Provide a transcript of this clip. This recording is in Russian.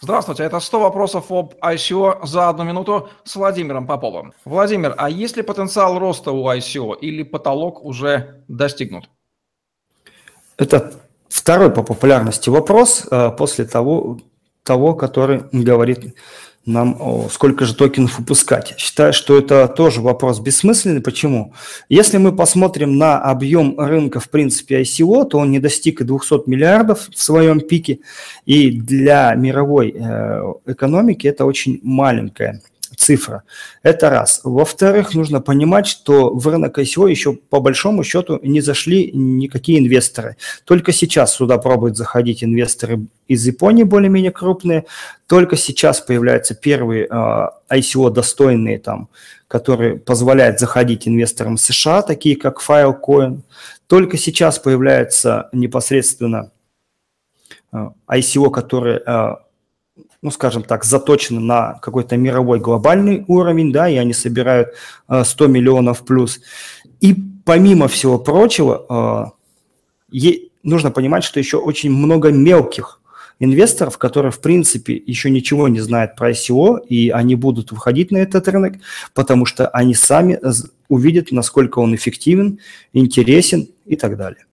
Здравствуйте, это 100 вопросов об ICO за одну минуту с Владимиром Поповым. Владимир, а есть ли потенциал роста у ICO или потолок уже достигнут? Это второй по популярности вопрос э, после того, того который говорит нам, сколько же токенов выпускать. Считаю, что это тоже вопрос бессмысленный. Почему? Если мы посмотрим на объем рынка, в принципе, ICO, то он не достиг и 200 миллиардов в своем пике. И для мировой э, экономики это очень маленькая цифра. Это раз. Во-вторых, нужно понимать, что в рынок ICO еще по большому счету не зашли никакие инвесторы. Только сейчас сюда пробуют заходить инвесторы из Японии более-менее крупные. Только сейчас появляются первые э, а, ICO достойные там, которые позволяют заходить инвесторам США, такие как Filecoin. Только сейчас появляются непосредственно э, ICO, которые э, ну, скажем так, заточены на какой-то мировой глобальный уровень, да, и они собирают 100 э, миллионов плюс. И помимо всего прочего, э, нужно понимать, что еще очень много мелких инвесторов, которые, в принципе, еще ничего не знают про ICO, и они будут выходить на этот рынок, потому что они сами увидят, насколько он эффективен, интересен и так далее.